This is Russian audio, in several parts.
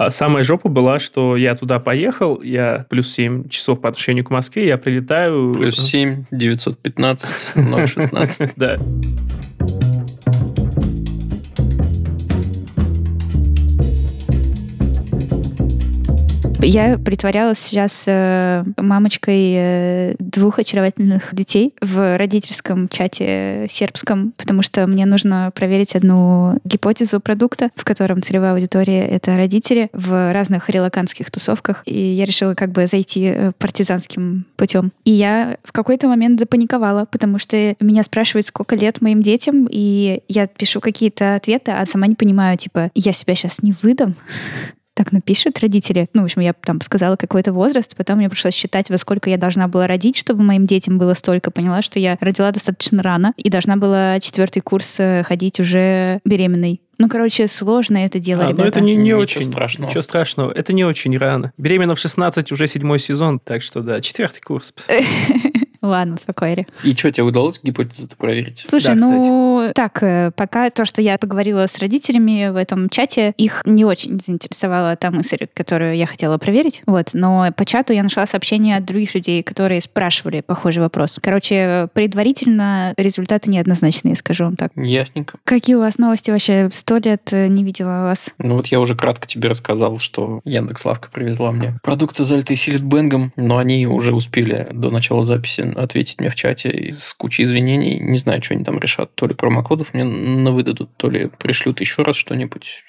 А самая жопа была, что я туда поехал, я плюс 7 часов по отношению к Москве, я прилетаю... Плюс 7, 915, 016. Да. Я притворялась сейчас э, мамочкой э, двух очаровательных детей в родительском чате сербском, потому что мне нужно проверить одну гипотезу продукта, в котором целевая аудитория — это родители в разных релаканских тусовках. И я решила как бы зайти э, партизанским путем. И я в какой-то момент запаниковала, потому что меня спрашивают, сколько лет моим детям, и я пишу какие-то ответы, а сама не понимаю, типа, я себя сейчас не выдам так напишут родители. Ну, в общем, я там сказала какой-то возраст, потом мне пришлось считать, во сколько я должна была родить, чтобы моим детям было столько. Поняла, что я родила достаточно рано и должна была четвертый курс э, ходить уже беременной. Ну, короче, сложно это дело, а, ребята. Ну, это не, не Ничего очень страшного. Ничего страшного. Это не очень рано. Беременна в 16, уже седьмой сезон, так что да, четвертый курс. Ладно, успокоили. И что, тебе удалось гипотезу проверить? Слушай, Да, ну так, э, пока то, что я поговорила с родителями в этом чате, их не очень заинтересовала та мысль, которую я хотела проверить. Вот, но по чату я нашла сообщения от других людей, которые спрашивали похожий вопрос. Короче, предварительно результаты неоднозначные, скажу вам так. Ясненько. Какие у вас новости вообще? Сто лет э, не видела вас. Ну вот я уже кратко тебе рассказал, что Яндекс Лавка привезла мне продукты, залитые силитбенгом, но они уже успели до начала записи ответить мне в чате с кучей извинений. Не знаю, что они там решат. То ли промокодов мне на выдадут, то ли пришлют еще раз что-нибудь.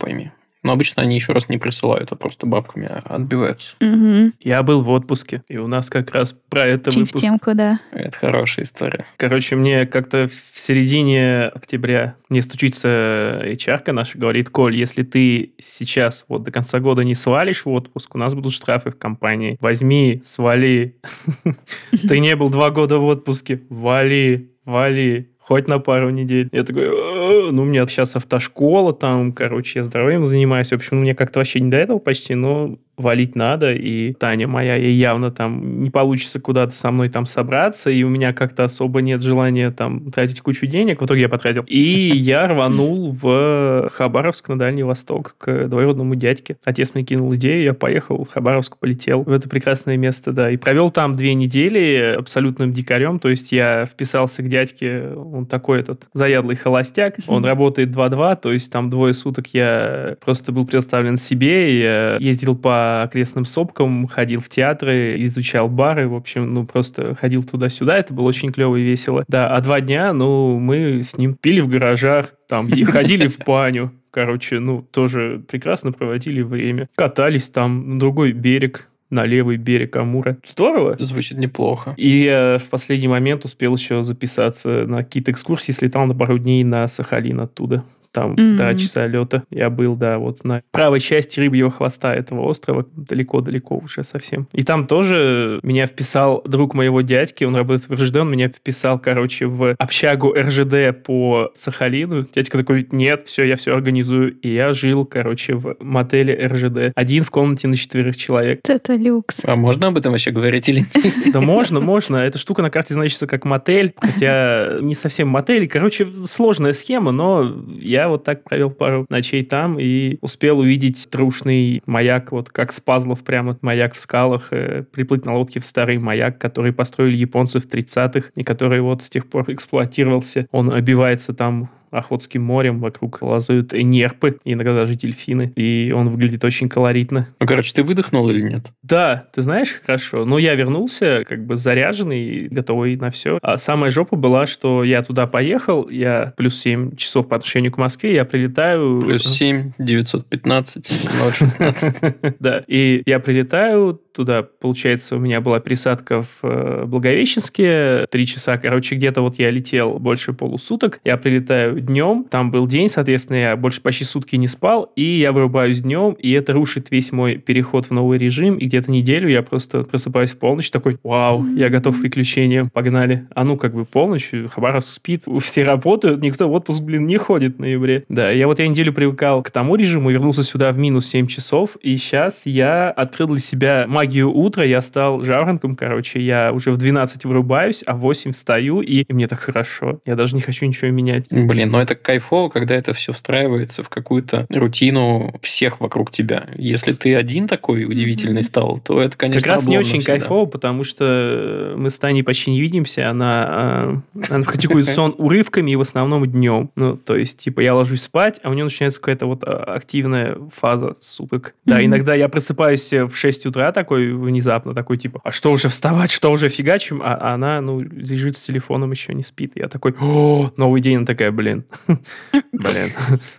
Пойми. Но обычно они еще раз не присылают, а просто бабками отбиваются. Угу. Я был в отпуске, и у нас как раз про это в выпуск. темку, да. Это хорошая история. Короче, мне как-то в середине октября мне стучится HR наша, говорит, Коль, если ты сейчас вот до конца года не свалишь в отпуск, у нас будут штрафы в компании. Возьми, свали. Ты не был два года в отпуске. Вали, вали. Хоть на пару недель. Я такой, «Э, ну, у меня сейчас автошкола, там, короче, я здоровьем занимаюсь. В общем, ну, мне как-то вообще не до этого почти, но валить надо, и Таня моя, ей явно там не получится куда-то со мной там собраться, и у меня как-то особо нет желания там тратить кучу денег, в итоге я потратил. И я рванул в Хабаровск на Дальний Восток к двоюродному дядьке. Отец мне кинул идею, я поехал в Хабаровск, полетел в это прекрасное место, да, и провел там две недели абсолютным дикарем, то есть я вписался к дядьке, он такой этот заядлый холостяк, он работает 2-2, то есть там двое суток я просто был предоставлен себе, я ездил по окрестным сопкам, ходил в театры, изучал бары, в общем, ну, просто ходил туда-сюда, это было очень клево и весело. Да, а два дня, ну, мы с ним пили в гаражах, там, и ходили в баню, короче, ну, тоже прекрасно проводили время. Катались там на другой берег, на левый берег Амура. Здорово. Звучит неплохо. И я в последний момент успел еще записаться на какие-то экскурсии, слетал на пару дней на Сахалин оттуда. Там Мгм. два часа лета я был, да, вот на правой части рыбьего хвоста этого острова, далеко-далеко уже совсем. И там тоже меня вписал друг моего дядьки, он работает в РЖД, он меня вписал, короче, в общагу РЖД по Сахалину. Дядька такой, нет, все, я все организую. И я жил, короче, в мотеле РЖД. Один в комнате на четверых человек. Это люкс. А можно об этом вообще говорить или нет? Да можно, можно. Эта штука на карте значится как мотель, хотя не совсем мотель. Короче, сложная схема, но я вот так провел пару ночей там и успел увидеть трушный маяк, вот как с пазлов прямо маяк в скалах, э, приплыть на лодке в старый маяк, который построили японцы в 30-х и который вот с тех пор эксплуатировался. Он обивается там Охотским морем, вокруг лазают нерпы, иногда даже дельфины, и он выглядит очень колоритно. Ну, короче, ты выдохнул или нет? Да, ты знаешь, хорошо. Но я вернулся как бы заряженный, готовый на все. А самая жопа была, что я туда поехал, я плюс 7 часов по отношению к Москве, я прилетаю... Плюс 7, 915, 016. Да, и я прилетаю туда, получается, у меня была присадка в э, Благовещенске, три часа, короче, где-то вот я летел больше полусуток, я прилетаю днем, там был день, соответственно, я больше почти сутки не спал, и я вырубаюсь днем, и это рушит весь мой переход в новый режим, и где-то неделю я просто просыпаюсь в полночь, такой, вау, я готов к приключениям, погнали. А ну, как бы полночь, Хабаров спит, все работают, никто в отпуск, блин, не ходит в ноябре. Да, я вот я неделю привыкал к тому режиму, вернулся сюда в минус 7 часов, и сейчас я открыл для себя магию утра, я стал жаворонком, короче, я уже в 12 вырубаюсь, а в 8 встаю, и, и мне так хорошо. Я даже не хочу ничего менять. Блин, но это кайфово, когда это все встраивается в какую-то рутину всех вокруг тебя. Если ты один такой удивительный стал, то это, конечно, Как раз не очень всегда. кайфово, потому что мы с Таней почти не видимся. Она, а, она практикует сон урывками и в основном днем. Ну, то есть, типа, я ложусь спать, а у нее начинается какая-то вот а, активная фаза суток. Да, иногда я просыпаюсь в 6 утра такой внезапно, такой, типа, а что уже вставать, что уже фигачим? А она, ну, лежит с телефоном, еще не спит. Я такой, о, новый день. Она такая, блин, блин,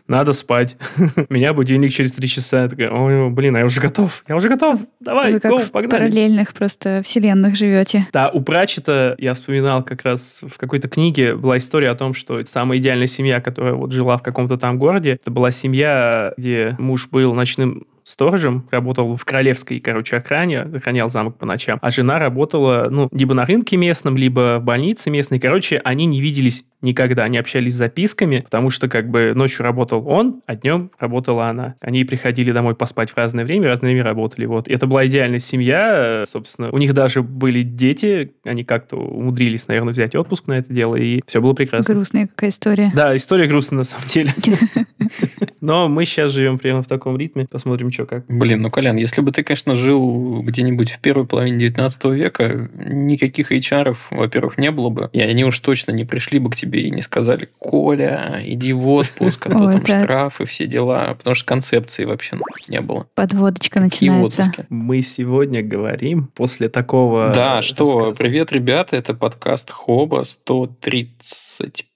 надо спать. Меня будильник через 3 часа. Я такая, ой, блин, а я уже готов. Я уже готов. Давай, Вы как гоу, в погнали. параллельных просто вселенных живете. Да, у Пратчета я вспоминал как раз в какой-то книге была история о том, что самая идеальная семья, которая вот жила в каком-то там городе, это была семья, где муж был ночным сторожем, работал в королевской, короче, охране, охранял замок по ночам, а жена работала, ну, либо на рынке местном, либо в больнице местной. Короче, они не виделись никогда, они общались записками, потому что как бы ночью работал он, а днем работала она. Они приходили домой поспать в разное время, разное время работали. Вот. И это была идеальная семья, собственно. У них даже были дети, они как-то умудрились, наверное, взять отпуск на это дело, и все было прекрасно. Грустная какая история. Да, история грустная на самом деле. Но мы сейчас живем примерно в таком ритме. Посмотрим, что как. Блин, ну, Колян, если бы ты, конечно, жил где-нибудь в первой половине 19 века, никаких HR, во-первых, не было бы. И они уж точно не пришли бы к тебе и не сказали, Коля, иди в отпуск, а то там это- штрафы, все дела. Потому что концепции вообще не было. Подводочка начинается. Мы сегодня говорим после такого... Да, э, что, привет, ребята, это подкаст Хоба 135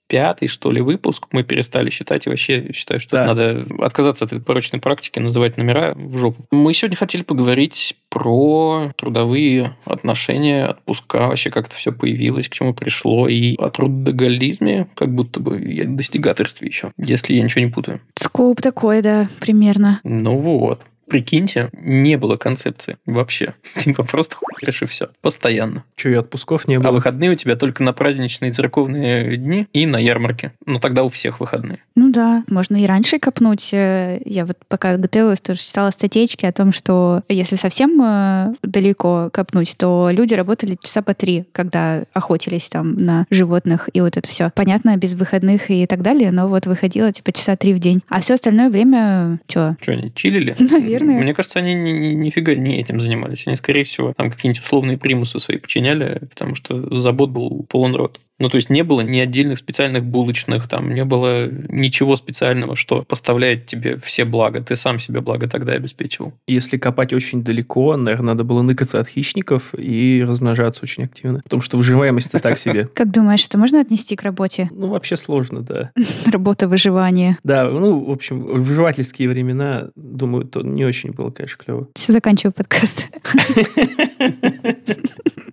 что ли, выпуск. Мы перестали считать и вообще считаю, что Да. надо отказаться от этой порочной практики, называть номера в жопу. Мы сегодня хотели поговорить про трудовые отношения, отпуска, вообще как это все появилось, к чему пришло, и о трудоголизме, как будто бы и о достигаторстве еще, если я ничего не путаю. Скоп такой, да, примерно. Ну вот. Прикиньте, не было концепции вообще. Типа просто хуяришь и все. Постоянно. Че, и отпусков не А было? выходные у тебя только на праздничные церковные дни и на ярмарке. Но тогда у всех выходные. Ну да, можно и раньше копнуть. Э, Я вот пока готовилась, тоже читала статейки о том, что если совсем э, далеко копнуть, то люди работали часа по три, когда охотились там на животных и вот это все. Понятно, без выходных и так далее, но вот выходило типа часа три в день. А все остальное время, что? Что, они чилили? Наверное. Мне кажется, они ни- ни- нифига не этим занимались. Они, скорее всего, там какие-нибудь условные примусы свои подчиняли, потому что забот был полон рот. Ну, то есть не было ни отдельных специальных булочных, там не было ничего специального, что поставляет тебе все блага. Ты сам себе благо тогда обеспечивал. Если копать очень далеко, наверное, надо было ныкаться от хищников и размножаться очень активно. Потому что выживаемость-то так себе. Как думаешь, это можно отнести к работе? Ну, вообще сложно, да. Работа выживания. Да, ну, в общем, в выживательские времена, думаю, то не очень было, конечно, клево. Все, заканчиваю подкаст.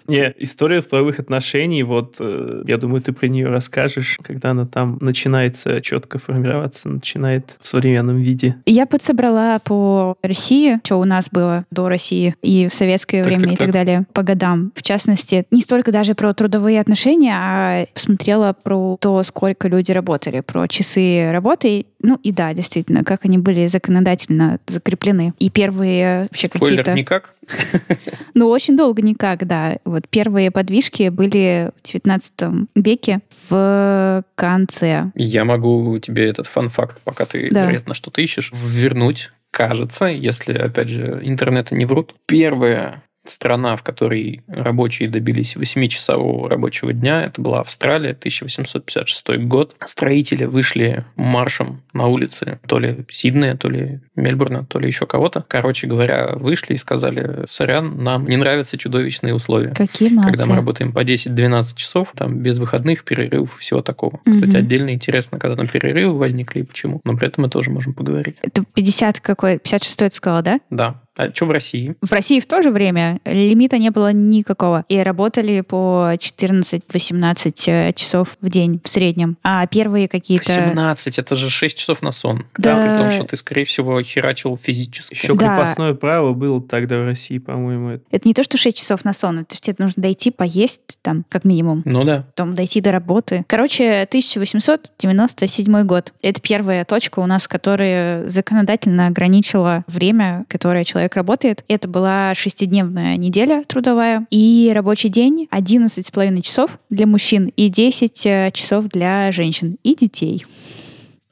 Не, история трудовых отношений, вот, э, я думаю, ты про нее расскажешь, когда она там начинается четко формироваться, начинает в современном виде. Я подсобрала по России, что у нас было до России и в советское Так, время так, и так так. далее, по годам. В частности, не столько даже про трудовые отношения, а посмотрела про то, сколько люди работали, про часы работы. Ну и да, действительно, как они были законодательно закреплены. И первые вообще Спойлер, какие-то... никак. Ну, очень долго никак, да. Вот первые подвижки были в 19 веке в конце. Я могу тебе этот фан-факт, пока ты, Да. вероятно, что-то ищешь, вернуть. Кажется, если, опять же, интернеты не врут, первая страна, в которой рабочие добились 8-часового рабочего дня, это была Австралия, 1856 год. Строители вышли маршем на улицы то ли Сиднея, то ли Мельбурна, то ли еще кого-то. Короче говоря, вышли и сказали, сорян, нам не нравятся чудовищные условия. Какие Когда молодцы. мы работаем по 10-12 часов, там без выходных, перерыв, всего такого. Мгм. Кстати, отдельно интересно, когда там перерывы возникли и почему. Но при этом мы тоже можем поговорить. Это 50 какой? 56 ты сказала, да? Да. А что в России? В России в то же время лимита не было никакого. И работали по 14-18 э, часов в день в среднем. А первые какие-то... 17, это же 6 часов на сон. Да. При том, что ты, скорее всего, херачил физически. Еще Да. крепостное право было тогда в России, по-моему. это. Это не то, что 6 часов на сон. Это же тебе нужно дойти, поесть там, как минимум. Ну да. Потом дойти до работы. Короче, 1897 год. Это первая точка у нас, которая законодательно ограничила время, которое человек человек работает. Это была шестидневная неделя трудовая и рабочий день 11,5 часов для мужчин и 10 э, часов для женщин и детей.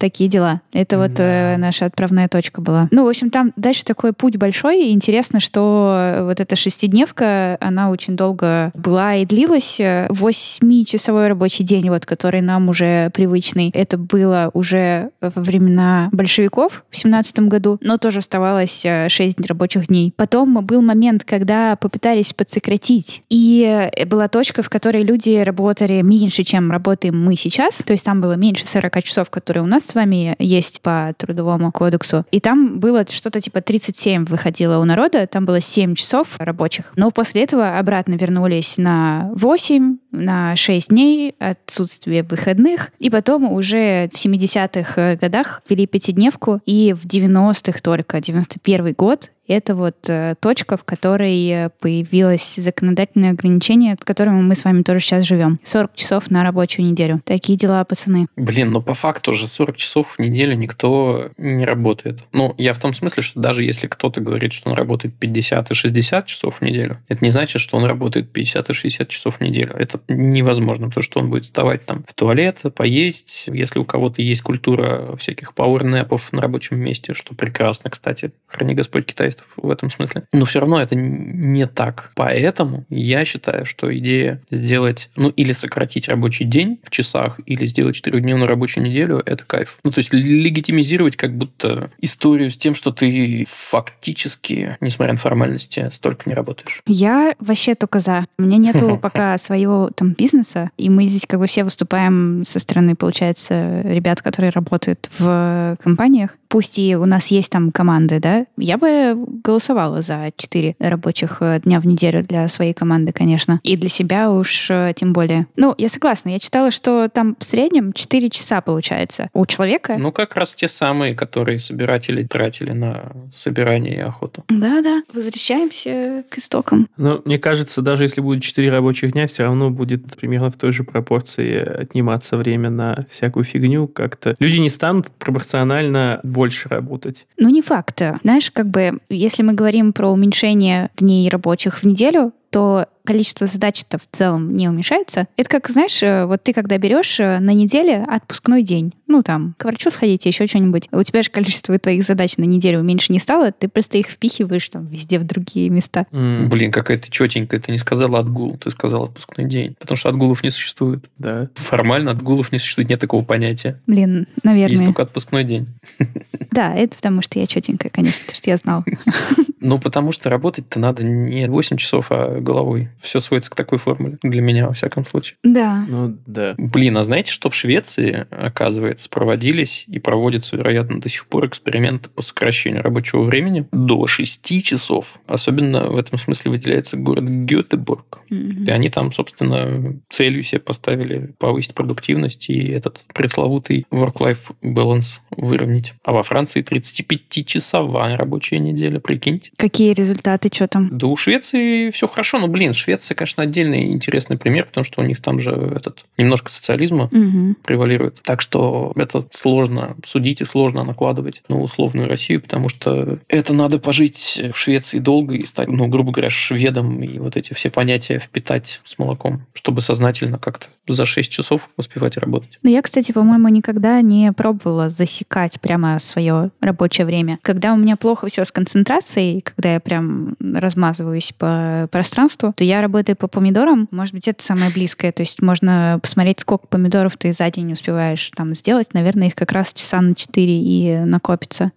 Такие дела. Это вот Да. э, наша отправная точка была. Ну, в общем, там дальше такой путь большой. И интересно, что э, вот эта шестидневка, она очень долго была и длилась. Восьмичасовой рабочий день, вот, который нам уже привычный, это было уже во времена большевиков в семнадцатом году, но тоже оставалось э, шесть рабочих дней. Потом был момент, когда попытались подсократить. И э, была точка, в которой люди работали меньше, чем работаем мы сейчас. То есть там было меньше 40 часов, которые у нас с вами есть по трудовому кодексу. И там было что-то типа 37 выходило у народа, там было 7 часов рабочих. Но после этого обратно вернулись на 8, на 6 дней, отсутствие выходных. И потом уже в 70-х годах ввели пятидневку, и в 90-х только, 91 год, это вот э, точка, в которой э, появилось законодательное ограничение, к которому мы с вами тоже сейчас живем. 40 часов на рабочую неделю. Такие дела, пацаны. Блин, но по факту же 40 часов в неделю никто не работает. Ну, я в том смысле, что даже если кто-то говорит, что он работает 50 и 60 часов в неделю, это не значит, что он работает 50 и 60 часов в неделю. Это невозможно, потому что он будет вставать там в туалет, поесть. Если у кого-то есть культура всяких пауэрнэпов на рабочем месте, что прекрасно, кстати, храни Господь китайцев в этом смысле. Но все равно это не так. Поэтому я считаю, что идея сделать, ну, или сократить рабочий день в часах, или сделать четырехдневную рабочую неделю, это кайф. Ну, то есть легитимизировать как будто историю с тем, что ты фактически, несмотря на формальности, столько не работаешь. Я вообще только за. У меня нету пока своего там бизнеса, и мы здесь как бы все выступаем со стороны, получается, ребят, которые работают в компаниях. Пусть и у нас есть там команды, да, я бы голосовала за 4 рабочих э, дня в неделю для своей команды, конечно. И для себя уж э, тем более. Ну, я согласна. Я читала, что там в среднем 4 часа получается у человека. Ну, как раз те самые, которые собиратели тратили на собирание и охоту. Да-да. Возвращаемся к истокам. Но мне кажется, даже если будет 4 рабочих дня, все равно будет примерно в той же пропорции отниматься время на всякую фигню как-то. Люди не станут пропорционально больше работать. Ну, не факт. Знаешь, как бы, если мы говорим про уменьшение дней рабочих в неделю, то количество задач-то в целом не уменьшается. Это как, знаешь, э, вот ты когда берешь э, на неделе отпускной день, ну там, к врачу сходить, еще что-нибудь, у тебя же количество твоих задач на неделю меньше не стало, ты просто их впихиваешь там везде в другие места. М, Блин, какая ты четенькая. Ты не сказала отгул, ты сказала отпускной день. Потому что отгулов не существует. Да. Формально отгулов не существует, нет такого понятия. Блин, наверное. Есть только отпускной день. Да, это потому что я четенькая, конечно, потому что я знала. Ну, потому что работать-то надо не 8 часов, а головой. Все сводится к такой формуле. Для меня, во всяком случае. Да. Ну, да. Блин, а знаете, что в Швеции, оказывается, проводились и проводятся, вероятно, до сих пор эксперименты по сокращению рабочего времени до 6 часов. Особенно в этом смысле выделяется город Гетеборг. Мгм. И они там, собственно, целью себе поставили повысить продуктивность и этот пресловутый work-life balance выровнять. А во Франции 35-часовая рабочая неделя, прикиньте. Какие результаты, что там? Да у Швеции все хорошо. Ну, блин, Швеция, конечно, отдельный интересный пример, потому что у них там же этот немножко социализма Мгм. превалирует. Так что это сложно судить и сложно накладывать на условную Россию, потому что это надо пожить в Швеции долго и стать, ну, грубо говоря, шведом и вот эти все понятия впитать с молоком, чтобы сознательно как-то за 6 часов успевать работать. Ну, я, кстати, по-моему, никогда не пробовала засекать прямо свое рабочее время. Когда у меня плохо все с концентрацией, когда я прям размазываюсь по пространству, то я работаю по помидорам. Может быть, это самое близкое. То есть можно посмотреть, сколько помидоров ты за день успеваешь там сделать. Наверное, их как раз часа на 4 и накопится.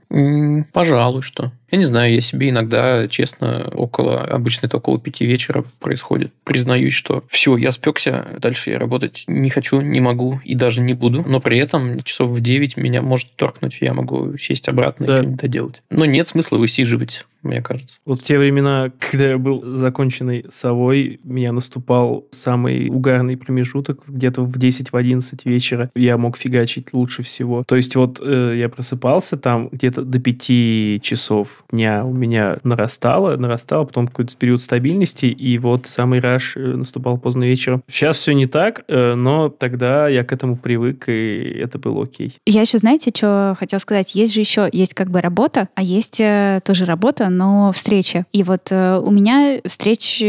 Пожалуй, что. Я не знаю, я себе иногда, честно, около, обычно это около пяти вечера происходит. Признаюсь, что все, я спекся, дальше я работать не хочу, не могу и даже не буду. Но при этом часов в 9 меня может торкнуть, я могу сесть обратно Да. и что-нибудь доделать. Но нет смысла высиживать, мне кажется. Вот в те времена, когда я был законченной совой, меня наступал самый угарный промежуток, где-то в 10-11 вечера я мог фигачить лучше всего. То есть вот э, я просыпался там где-то до 5 часов, дня у меня нарастало, нарастало, потом какой-то период стабильности, и вот самый раш э, наступал поздно вечером. Сейчас все не так, э, но тогда я к этому привык, и это было окей. Я еще, знаете, что хотел сказать? Есть же еще, есть как бы работа, а есть э, тоже работа, но встречи. И вот у меня встреч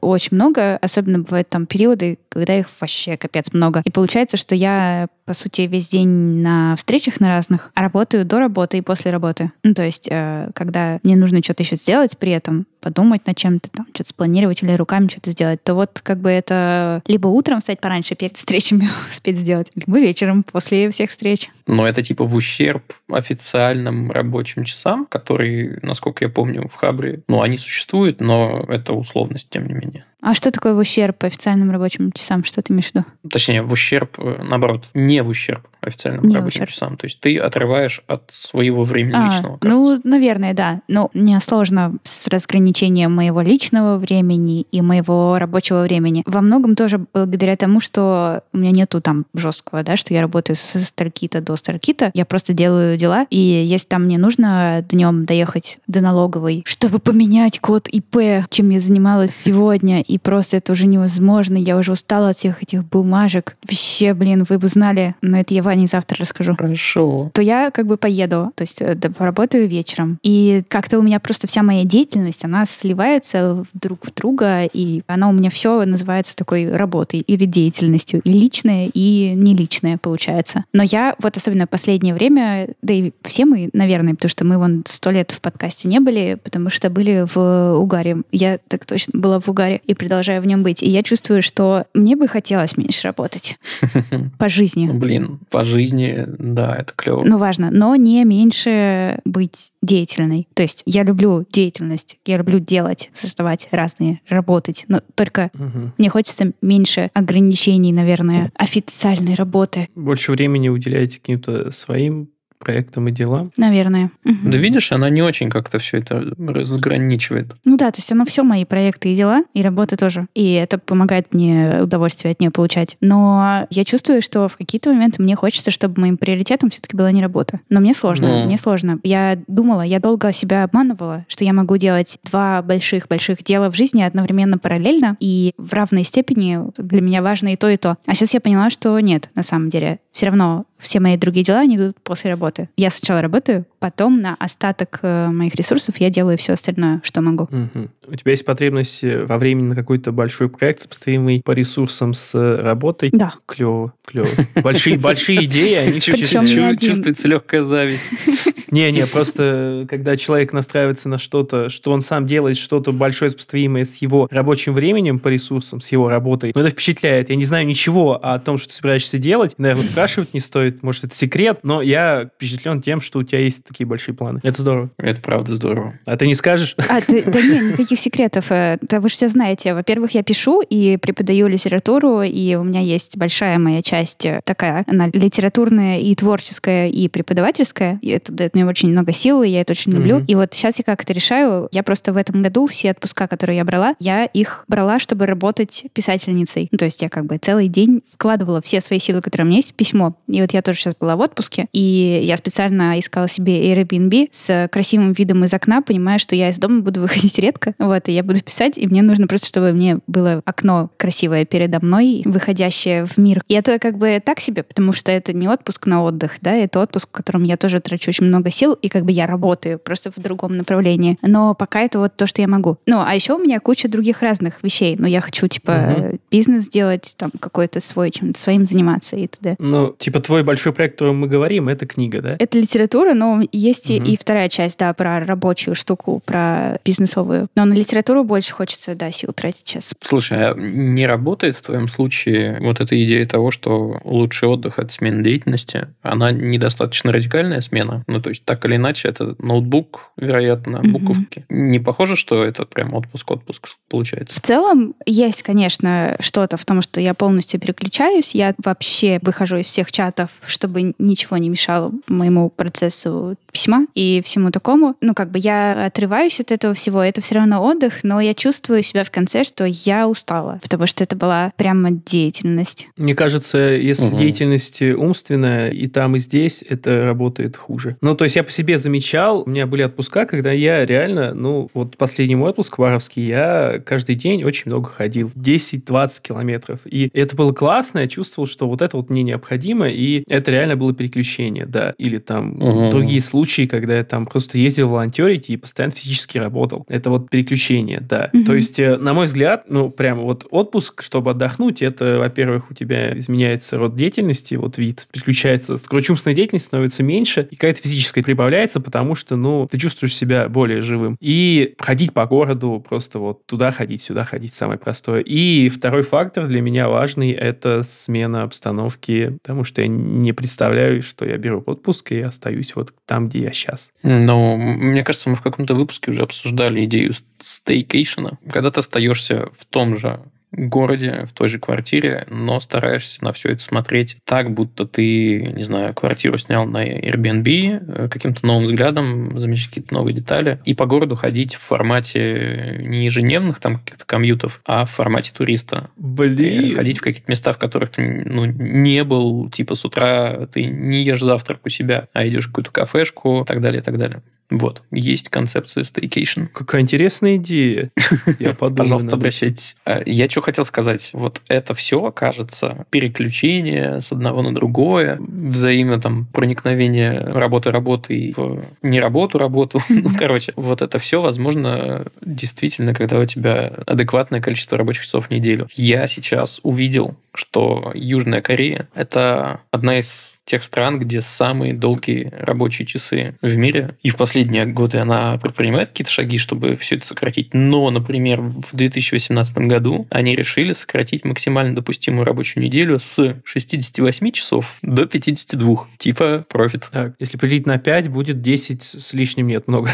очень много, особенно бывают там периоды, когда их вообще капец много. И получается, что я, по сути, весь день на встречах на разных, а работаю до работы и после работы. Ну, то есть, э, когда мне нужно что-то еще сделать при этом, подумать над чем-то, там, что-то спланировать или руками что-то сделать, то вот как бы это либо утром встать пораньше перед встречами успеть сделать, либо вечером после всех встреч. Но это типа в ущерб официальным рабочим часам, которые, насколько я помню, в Хабре, ну, они существуют, но это условность, тем не менее. А что такое в ущерб официальным рабочим часам? Что ты имеешь в виду? Точнее, в ущерб, э, наоборот, не в ущерб официальным не рабочим ущерб. часам. То есть ты отрываешь от своего времени а, личного. Кажется. Ну, наверное, да. Но мне сложно с разграничением моего личного времени и моего рабочего времени. Во многом тоже благодаря тому, что у меня нету там жесткого, да, что я работаю со старкита до старкита. Я просто делаю дела, и если там мне нужно днем доехать до налоговой, чтобы поменять код ИП, чем я занималась сегодня, и просто это уже невозможно. Я уже устала от всех этих бумажек. Вообще, блин, вы бы знали, но это я Ване завтра расскажу. Хорошо. То я как бы поеду, то есть э, поработаю вечером. И как-то у меня просто вся моя деятельность, она сливается друг в друга, и она у меня все называется такой работой или деятельностью, и личное, и не получается. Но я вот особенно последнее время, да и все мы, наверное, потому что мы вон сто лет в подкасте не были, потому что были в Угаре. Я так точно была в Угаре. И продолжаю в нем быть. И я чувствую, что мне бы хотелось меньше работать по жизни. Блин, по жизни, да, это клево. Ну, важно, но не меньше быть деятельной. То есть я люблю деятельность, я люблю делать, создавать разные, работать, но только угу. мне хочется меньше ограничений, наверное, официальной работы. Больше времени уделяете каким-то своим проектам и делам. Наверное. Угу. Да видишь, она не очень как-то все это разграничивает. Ну да, то есть оно все мои проекты и дела, и работа тоже. И это помогает мне удовольствие от нее получать. Но я чувствую, что в какие-то моменты мне хочется, чтобы моим приоритетом все-таки была не работа. Но мне сложно, ну. мне сложно. Я думала, я долго себя обманывала, что я могу делать два больших-больших дела в жизни одновременно параллельно, и в равной степени для меня важно и то, и то. А сейчас я поняла, что нет, на самом деле. Все равно все мои другие дела, они идут после работы. Я сначала работаю, потом на остаток э, моих ресурсов я делаю все остальное, что могу. Угу. У тебя есть потребность э, во времени на какой-то большой проект, сопоставимый по ресурсам с работой? Да. Клево, клево. Большие, большие идеи, они чувствуется легкая зависть. Не-не, просто когда человек настраивается на что-то, что он сам делает что-то большое, сопоставимое с его рабочим временем по ресурсам, с его работой, ну это впечатляет. Я не знаю ничего о том, что ты собираешься делать. Наверное, спрашивать не стоит, может, это секрет, но я впечатлен тем, что у тебя есть такие большие планы. Это здорово. Это правда здорово. А ты не скажешь? А, ты, да нет, никаких секретов. Э, да вы же все знаете. Во-первых, я пишу и преподаю литературу, и у меня есть большая моя часть э, такая, она литературная и творческая, и преподавательская. И это дает мне очень много сил, и я это очень люблю. Mm-hmm. И вот сейчас я как это решаю. Я просто в этом году все отпуска, которые я брала, я их брала, чтобы работать писательницей. Ну, то есть я как бы целый день вкладывала все свои силы, которые у меня есть, в письмо. И вот я тоже сейчас была в отпуске, и я специально искала себе Airbnb с красивым видом из окна, понимая, что я из дома буду выходить редко, вот, и я буду писать, и мне нужно просто, чтобы мне было окно красивое передо мной, выходящее в мир. И это как бы так себе, потому что это не отпуск на отдых, да, это отпуск, в котором я тоже трачу очень много сил, и как бы я работаю просто в другом направлении. Но пока это вот то, что я могу. Ну, а еще у меня куча других разных вещей. Ну, я хочу, типа, угу. бизнес делать, там, какой-то свой, чем-то своим заниматься и т.д. Ну, типа, твой большой проект, о котором мы говорим, это книга, да? Это литература, но есть угу. и вторая часть, да, про рабочую штуку, про бизнесовую. Но на литературу больше хочется, да, сил тратить сейчас. Слушай, а не работает в твоем случае вот эта идея того, что лучший отдых от смены деятельности, она недостаточно радикальная смена? Ну, то есть, так или иначе, это ноутбук, вероятно, угу. буковки. Не похоже, что это прям отпуск-отпуск получается? В целом, есть, конечно, что-то в том, что я полностью переключаюсь, я вообще выхожу из всех чатов, чтобы ничего не мешало моему процессу письма и всему такому. Ну, как бы я отрываюсь от этого всего, это все равно отдых, но я чувствую себя в конце, что я устала, потому что это была прямо деятельность. Мне кажется, если угу. деятельность умственная и там, и здесь, это работает хуже. Ну, то есть я по себе замечал, у меня были отпуска, когда я реально, ну, вот последний мой отпуск варовский, я каждый день очень много ходил. 10-20 километров. И это было классно, я чувствовал, что вот это вот мне необходимо, и это реально было переключение, да. Или там угу. другие случаи, когда я там просто ездил волонтерить и постоянно физически работал. Это вот переключение, да. Угу. То есть, э, на мой взгляд, ну, прямо вот отпуск, чтобы отдохнуть, это, во-первых, у тебя изменяется род деятельности, вот вид переключается, чувственная деятельность становится меньше, и какая-то физическая прибавляется, потому что, ну, ты чувствуешь себя более живым. И ходить по городу, просто вот туда ходить, сюда ходить, самое простое. И второй фактор для меня важный – это смена обстановки, потому что я не представляю, что я беру отпуск и остаюсь вот там, где я сейчас. Ну, мне кажется, мы в каком-то выпуске уже обсуждали идею стейкейшена. Когда ты остаешься в том же городе, в той же квартире, но стараешься на все это смотреть так, будто ты, не знаю, квартиру снял на Airbnb, э, каким-то новым взглядом, замечать какие-то новые детали, и по городу ходить в формате не ежедневных там каких-то комьютов, а в формате туриста. Блин. ходить в какие-то места, в которых ты ну, не был, типа с утра ты не ешь завтрак у себя, а идешь в какую-то кафешку и так далее, и так далее. Вот, есть концепция staycation. Какая интересная идея. Я подумаю. Пожалуйста, обращайтесь. А, я что хотел сказать. Вот это все, кажется, переключение с одного на другое, взаимно там проникновение работы-работы в не работу-работу. ну, короче, вот это все возможно действительно, когда у тебя адекватное количество рабочих часов в неделю. Я сейчас увидел, что Южная Корея – это одна из тех стран, где самые долгие рабочие часы в мире. И в последние годы она предпринимает какие-то шаги, чтобы все это сократить. Но, например, в 2018 году они решили сократить максимально допустимую рабочую неделю с 68 часов до 52. Типа профит. Так, если поделить на 5, будет 10 с лишним, нет, много.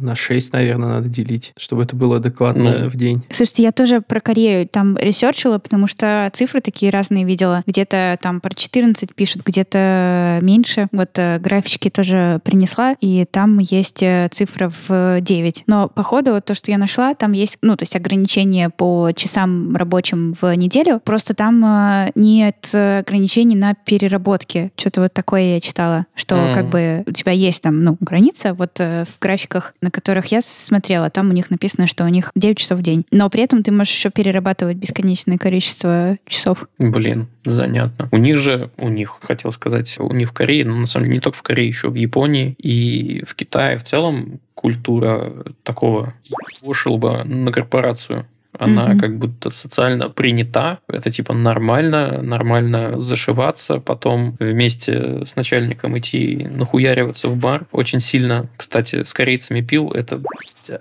На 6, наверное, надо делить, чтобы это было адекватно ну. в день. Слушайте, я тоже про Корею там ресерчила, потому что цифры такие разные видела. Где-то там про 14 пишут, где-то меньше. Вот э, графички тоже принесла, и там есть э, цифра в 9. Но, походу, вот то, что я нашла, там есть, ну, то есть ограничение по часам рабочим в неделю. Просто там э, нет ограничений на переработки. Что-то вот такое я читала, что мм. как бы у тебя есть там, ну, граница. Вот в графиках на которых я смотрела, там у них написано, что у них 9 часов в день. Но при этом ты можешь еще перерабатывать бесконечное количество часов. Блин, занятно. У них же, у них, хотел сказать, у них в Корее, но на самом деле не только в Корее, еще в Японии и в Китае в целом культура такого вошелба на корпорацию она mm-hmm. как будто социально принята. Это типа нормально, нормально зашиваться, потом вместе с начальником идти нахуяриваться в бар. Очень сильно, кстати, с корейцами пил. Это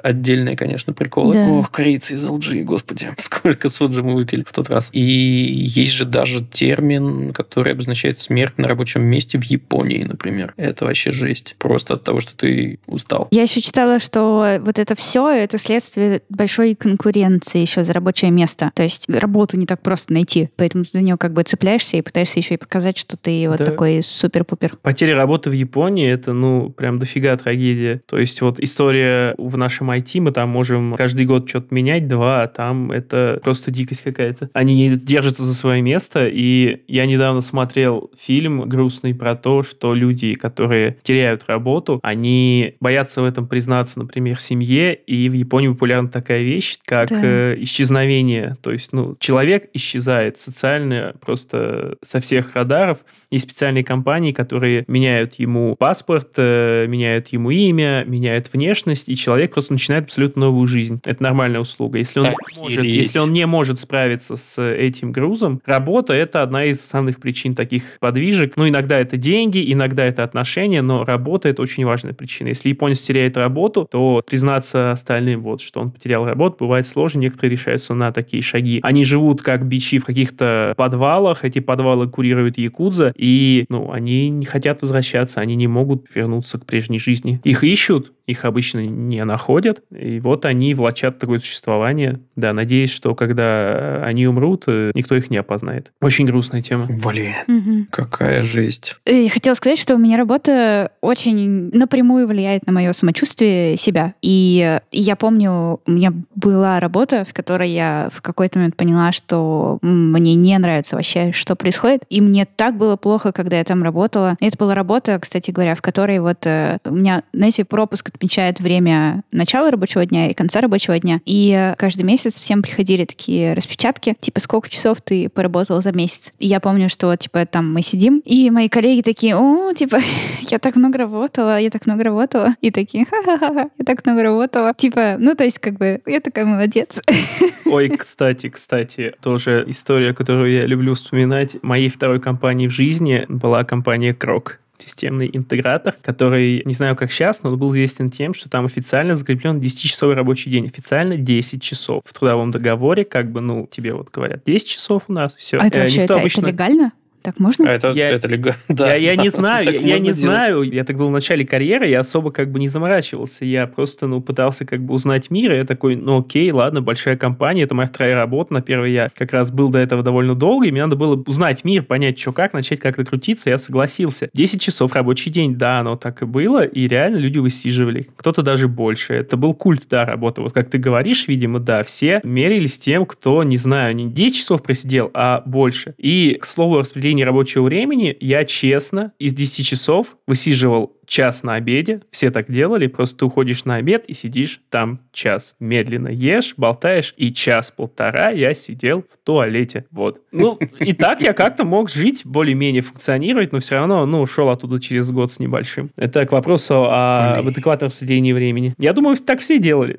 отдельные, конечно, приколы. Да. Ох, корейцы из LG, господи, сколько суджи мы выпили в тот раз. И есть же даже термин, который обозначает смерть на рабочем месте в Японии, например. Это вообще жесть. Просто от того, что ты устал. Я еще читала, что вот это все, это следствие большой конкуренции еще за рабочее место. То есть работу не так просто найти, поэтому ты за нее как бы цепляешься и пытаешься еще и показать, что ты вот да. такой супер-пупер. Потеря работы в Японии — это, ну, прям дофига трагедия. То есть вот история в нашем IT, мы там можем каждый год что-то менять, два, а там это просто дикость какая-то. Они держатся за свое место, и я недавно смотрел фильм грустный про то, что люди, которые теряют работу, они боятся в этом признаться, например, семье, и в Японии популярна такая вещь, как да. Исчезновение. То есть, ну, человек исчезает социально просто со всех радаров. Есть специальные компании, которые меняют ему паспорт, э, меняют ему имя, меняют внешность, и человек просто начинает абсолютно новую жизнь. Это нормальная услуга. Если он, так, может, если он не может справиться с этим грузом, работа — это одна из основных причин таких подвижек. Ну, иногда это деньги, иногда это отношения, но работа — это очень важная причина. Если японец теряет работу, то признаться остальным, вот, что он потерял работу, бывает сложно. Некоторые решаются на такие шаги. Они живут как бичи в каких-то подвалах, эти подвалы курируют якудза, и ну, они не хотят возвращаться, они не могут вернуться к прежней жизни. Их ищут, их обычно не находят, и вот они влачат такое существование. Да, надеюсь, что когда они умрут, э, никто их не опознает. Очень грустная тема. Блин, Мгм. какая жесть. И хотела сказать, что у меня работа очень напрямую влияет на мое самочувствие себя. И э, я помню, у меня была работа, в которой я в какой-то момент поняла, что мне не нравится вообще, что происходит. И мне так было плохо, когда я там работала. Это была работа, кстати говоря, в которой вот э, у меня, знаете, пропуск отмечает время начала рабочего дня и конца рабочего дня. И э, каждый месяц всем приходили такие распечатки, типа, сколько часов ты поработал за месяц. И я помню, что, типа, там мы сидим, и мои коллеги такие, о, типа, я так много работала, я так много работала. И такие, ха-ха-ха, я так много работала. Типа, ну, то есть, как бы, я такая молодец. Ой, кстати, кстати, тоже история, которую я люблю вспоминать. Моей второй компанией в жизни была компания Крок системный интегратор, который, не знаю, как сейчас, но был известен тем, что там официально закреплен 10-часовой рабочий день. Официально 10 часов. В трудовом договоре, как бы, ну, тебе вот говорят, 10 часов у нас, все. А это вообще, это, это легально? Так можно? А это, Я- это легально. Да, я, я да, не знаю, так я, я не делать. знаю. Я тогда в начале карьеры, я особо как бы не заморачивался. Я просто, ну, пытался как бы узнать мир, и я такой, ну, окей, ладно, большая компания, это моя вторая работа. На первой я как раз был до этого довольно долго, и мне надо было узнать мир, понять, что как, начать как-то крутиться, я согласился. 10 часов рабочий день, да, оно так и было, и реально люди высиживали. Кто-то даже больше. Это был культ, да, работы. Вот как ты говоришь, видимо, да, все мерились тем, кто, не знаю, не 10 часов просидел, а больше. И, к слову, о распределении рабочего времени, я честно из 10 часов высиживал час на обеде, все так делали, просто ты уходишь на обед и сидишь там час. Медленно ешь, болтаешь, и час-полтора я сидел в туалете. Вот. Ну, и так я как-то мог жить, более-менее функционировать, но все равно, ну, ушел оттуда через год с небольшим. Это к вопросу о об адекватном распределении времени. Я думаю, так все делали.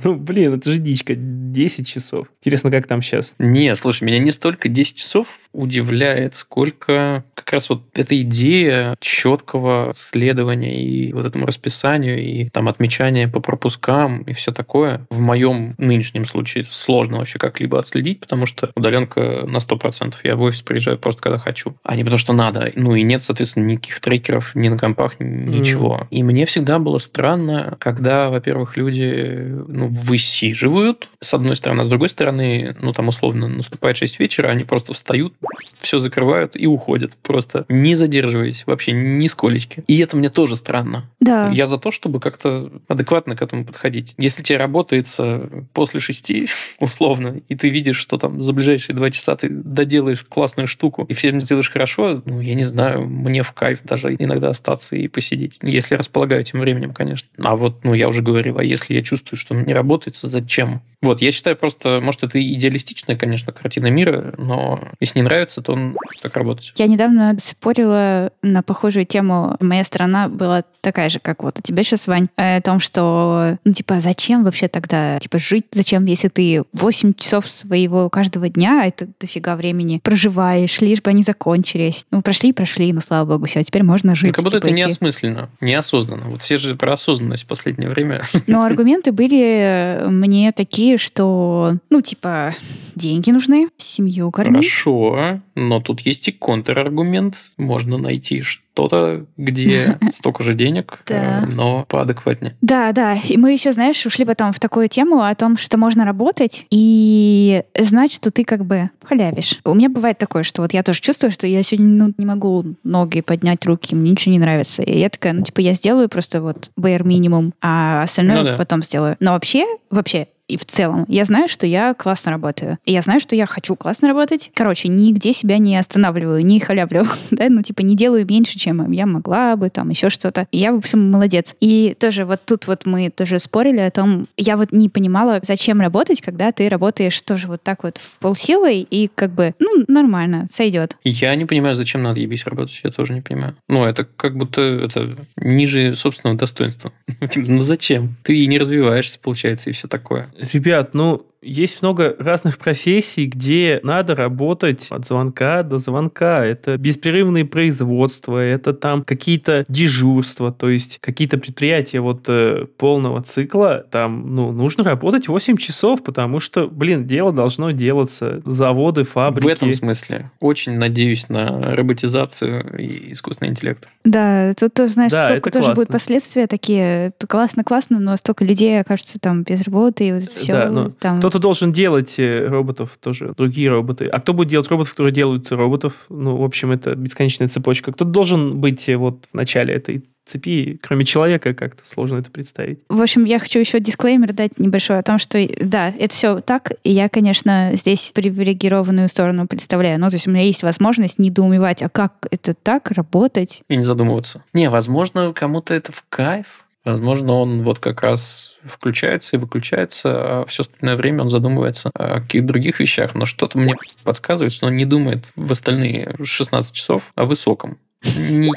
Ну, блин, это же дичка. 10 часов. Интересно, как там сейчас? Не, слушай, меня не столько 10 часов удивляет, сколько как раз вот эта идея четкого следования и вот этому расписанию, и там отмечания по пропускам и все такое. В моем нынешнем случае сложно вообще как-либо отследить, потому что удаленка на 100%. Я в офис приезжаю просто когда хочу, а не потому что надо. Ну и нет, соответственно, никаких трекеров ни на компах, ничего. И мне всегда было странно, когда, во-первых, люди ну, высиживают, с одной стороны, а с другой стороны, ну, там, условно, наступает 6 вечера, они просто встают, все закрывают и уходят, просто не задерживаясь вообще нисколечки. И это мне тоже странно. Да. Я за то, чтобы как-то адекватно к этому подходить. Если тебе работается после шести, условно, и ты видишь, что там за ближайшие два часа ты доделаешь классную штуку и всем сделаешь хорошо, ну, я не знаю, мне в кайф даже иногда остаться и посидеть. Если располагаю этим временем, конечно. А вот, ну, я уже говорил, а если я чувствую, что не работает, зачем? Вот, я считаю просто, может, это идеалистичная, конечно, картина мира, но если не нравится, то он так работать. Я недавно спорила на похожую тему. Моя сторона была такая же, как вот у тебя сейчас, Вань, э, о том, что, ну, типа, зачем вообще тогда, типа, жить? Зачем, если ты 8 часов своего каждого дня, а это дофига времени, проживаешь, лишь бы они закончились. Ну, прошли и прошли, ну, слава богу, все, теперь можно жить. Ну, как будто типа, это идти. неосмысленно, неосознанно. Вот все же про осознанность в последнее время. Но аргументы были мне такие, что, ну, типа, деньги нужны, семью кормить. Хорошо, но тут есть и контраргумент. Можно найти что-то, где столько же денег, э, но поадекватнее. Да, да. И мы еще, знаешь, ушли потом в такую тему о том, что можно работать и знать, что ты как бы халявишь. У меня бывает такое, что вот я тоже чувствую, что я сегодня ну, не могу ноги поднять, руки, мне ничего не нравится. И я такая, ну, типа, я сделаю просто вот bare минимум, а остальное Ну да. потом сделаю. Но вообще, вообще, и в целом, я знаю, что я классно работаю. И я знаю, что я хочу классно работать. Короче, нигде себя не останавливаю, не халявлю. да, ну, типа, не делаю меньше, чем я могла бы, там, еще что-то. И я, в общем, молодец. И тоже вот тут вот мы тоже спорили о том, я вот не понимала, зачем работать, когда ты работаешь тоже вот так вот в полсилы и как бы, ну, нормально, сойдет. Я не понимаю, зачем надо ебись работать, я тоже не понимаю. Ну, это как будто это ниже собственного достоинства. Типа, Ну, зачем? Ты не развиваешься, получается, и все такое. Ребят, ну, есть много разных профессий, где надо работать от звонка до звонка. Это беспрерывные производства, это там какие-то дежурства, то есть какие-то предприятия вот э, полного цикла, там, ну, нужно работать 8 часов, потому что, блин, дело должно делаться. Заводы, фабрики. В этом смысле очень надеюсь на роботизацию и искусственный интеллект. Да, тут, знаешь, Да, столько это тоже классно. будет последствия такие. Классно-классно, но столько людей окажется там без работы, и вот это все Да, ну, там... Кто-то должен делать э, роботов тоже, другие роботы. А кто будет делать роботов, которые делают роботов? Ну, в общем, это бесконечная цепочка. Кто должен быть э, вот в начале этой цепи, кроме человека, как-то сложно это представить. В общем, я хочу еще дисклеймер дать небольшой о том, что да, это все так, и я, конечно, здесь привилегированную сторону представляю. Ну, то есть у меня есть возможность недоумевать, а как это так работать? И не задумываться. Не, возможно, кому-то это в кайф. Возможно, он вот как раз включается и выключается, а все остальное время он задумывается о каких-то других вещах. Но что-то мне подсказывает, что он не думает в остальные 16 часов о высоком. Ни.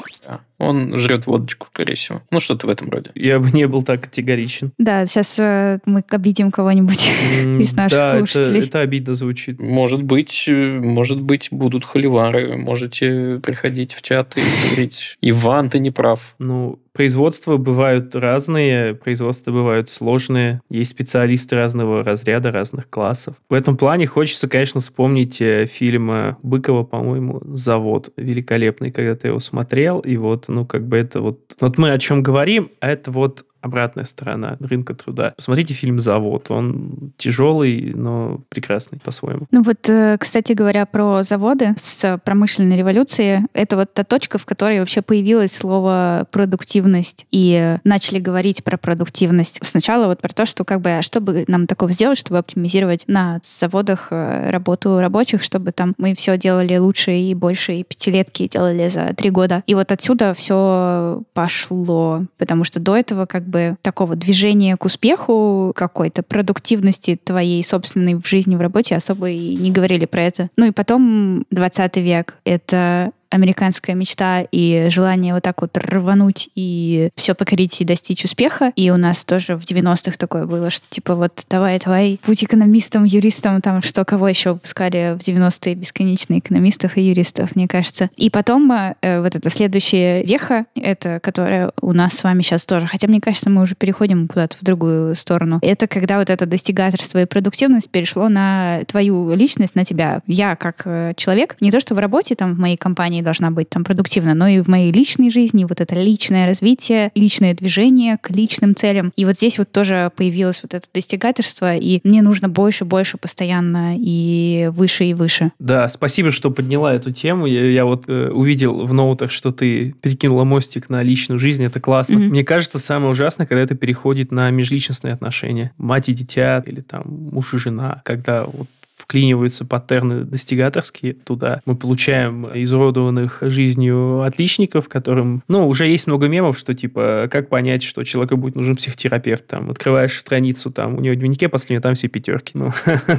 Он жрет водочку, скорее всего. Ну, что-то в этом роде. Я бы не был так категоричен. Да, сейчас э, мы обидим кого-нибудь из наших да, это, слушателей. это обидно звучит. Может быть, э, может быть, будут холивары. Можете приходить в чат и говорить, Иван, ты не прав. Ну, производства бывают разные, производства бывают сложные, есть специалисты разного разряда, разных классов. В этом плане хочется, конечно, вспомнить э, фильм э, Быкова, по-моему, «Завод» великолепный, когда ты его смотрел, и вот, ну, как бы это вот... Вот мы о чем говорим, а это вот обратная сторона рынка труда. Посмотрите фильм «Завод». Он тяжелый, но прекрасный по-своему. Ну вот, э, кстати говоря, про заводы с промышленной революции, это вот та точка, в которой вообще появилось слово продуктивность, и начали говорить про продуктивность. Сначала вот про то, что как бы, а что бы нам такого сделать, чтобы оптимизировать на заводах э, работу рабочих, чтобы там мы все делали лучше и больше, и пятилетки делали за три года. И вот отсюда все пошло, потому что до этого как бы такого движения к успеху, какой-то продуктивности твоей собственной в жизни, в работе особо и не говорили про это. Ну и потом 20 век — это американская мечта и желание вот так вот рвануть и все покорить и достичь успеха. И у нас тоже в 90-х такое было, что типа вот давай, давай, будь экономистом, юристом, там что, кого еще выпускали в 90-е бесконечно экономистов и юристов, мне кажется. И потом э, вот эта следующая веха, это которая у нас с вами сейчас тоже, хотя мне кажется, мы уже переходим куда-то в другую сторону. Это когда вот это достигаторство и продуктивность перешло на твою личность, на тебя. Я как э, человек, не то что в работе там в моей компании должна быть там продуктивна, но и в моей личной жизни вот это личное развитие, личное движение к личным целям. И вот здесь вот тоже появилось вот это достигаторство, и мне нужно больше, больше постоянно и выше и выше. Да, спасибо, что подняла эту тему. Я, я вот э, увидел в ноутах, что ты перекинула мостик на личную жизнь. Это классно. Мгм. Мне кажется, самое ужасное, когда это переходит на межличностные отношения. Мать и дитя, или там муж и жена, когда вот вклиниваются паттерны достигаторские туда. Мы получаем изуродованных жизнью отличников, которым, ну, уже есть много мемов, что, типа, как понять, что человеку будет нужен психотерапевт, там, открываешь страницу, там, у него в дневнике последнее, там все пятерки, ну,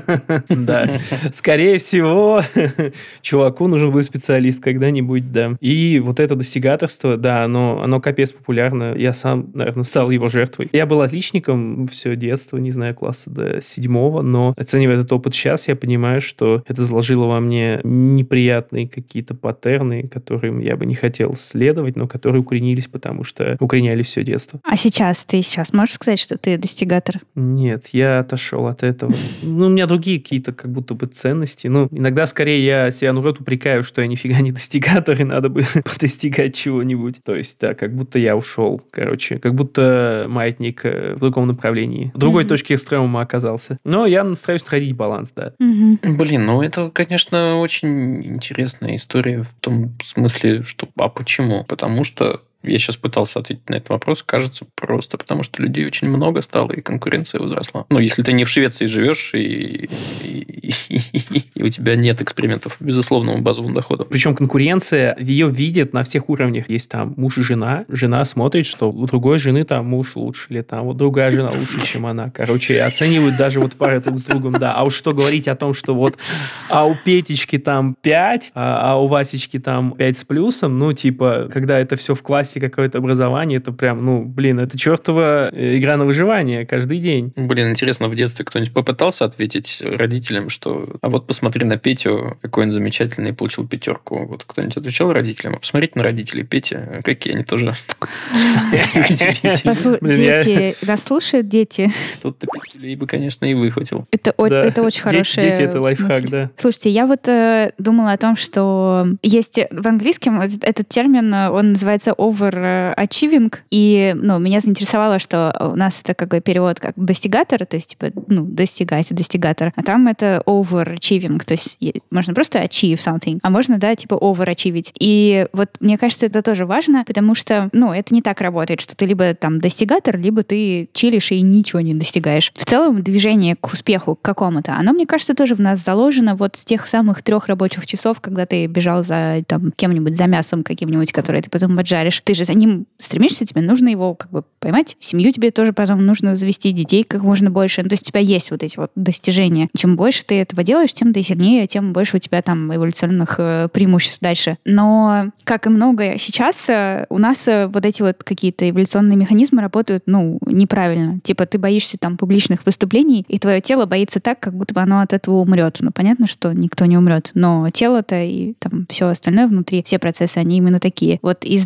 да. Скорее всего, чуваку нужен будет специалист когда-нибудь, да. И вот это достигаторство, да, оно, оно капец популярно. Я сам, наверное, стал его жертвой. Я был отличником все детство, не знаю, класса до седьмого, но оценивая этот опыт сейчас, я понимаю, что это заложило во мне неприятные какие-то паттерны, которым я бы не хотел следовать, но которые укоренились, потому что укоренялись все детство. А сейчас ты сейчас можешь сказать, что ты достигатор? Нет, я отошел от этого. Ну, у меня другие какие-то как будто бы ценности. Ну, иногда скорее я себя наоборот упрекаю, что я нифига не достигатор, и надо бы достигать чего-нибудь. То есть, да, как будто я ушел, короче. Как будто маятник э, в другом направлении. В другой Мгм. точке экстремума оказался. Но я стараюсь находить баланс, да. Мгм. Блин, ну это, конечно, очень интересная история в том смысле, что а почему? Потому что я сейчас пытался ответить на этот вопрос. Кажется, просто потому что людей очень много стало, и конкуренция возросла. Ну, если ты не в Швеции живешь, и, и- и- и у тебя нет экспериментов по безусловному базовому доходу. Причем конкуренция ее видит на всех уровнях. Есть там муж и жена. Жена смотрит, что у другой жены там муж лучше, или там вот другая жена лучше, чем она. Короче, оценивают даже вот пары друг с другом, да. А уж что говорить о том, что вот а у Петечки там 5, а, а у Васечки там 5 с плюсом, ну, типа, когда это все в классе какое-то образование, это прям, ну, блин, это чертова э, игра на выживание каждый день. Блин, интересно, в детстве кто-нибудь попытался ответить родителям, что а вот посмотри на Петю, какой он замечательный, получил пятерку. Вот кто-нибудь отвечал родителям? А посмотрите на родителей Пети, какие они тоже... Дети, нас слушают дети. Тут-то бы, конечно, и выхватил. Это очень хорошее. Дети – это лайфхак, да. Слушайте, я вот э, думала о том, что есть в английском этот термин, он называется overachieving, и ну, меня заинтересовало, что у нас это как бы перевод как достигатор, то есть типа, ну, достигать, достигатор, а там это overachieving, то есть можно просто achieve something, а можно, да, типа overachievить. И вот мне кажется, это тоже важно, потому что, ну, это не так работает, что ты либо там достигатор, либо ты чилишь и ничего не достигаешь. В целом движение к успеху к какому-то, оно, мне кажется, тоже в нас заложено вот с тех самых трех рабочих часов, когда ты бежал за там кем-нибудь, за мясом каким-нибудь, которое ты потом поджаришь. Ты же за ним стремишься, тебе нужно его как бы поймать. Семью тебе тоже потом нужно завести, детей как можно больше. Ну, то есть у тебя есть вот эти вот достижения. Чем больше ты этого делаешь, тем ты сильнее, тем больше у тебя там эволюционных э, преимуществ дальше. Но, как и многое сейчас, э, у нас э, вот эти вот какие-то эволюционные механизмы работают, ну, неправильно. Типа ты боишься там публичных выступлений, и твое тело боится так, как будто бы оно от этого умрет. Ну, понятно, что никто не умрет, но тело-то и там все остальное внутри, все процессы, они именно такие. Вот и с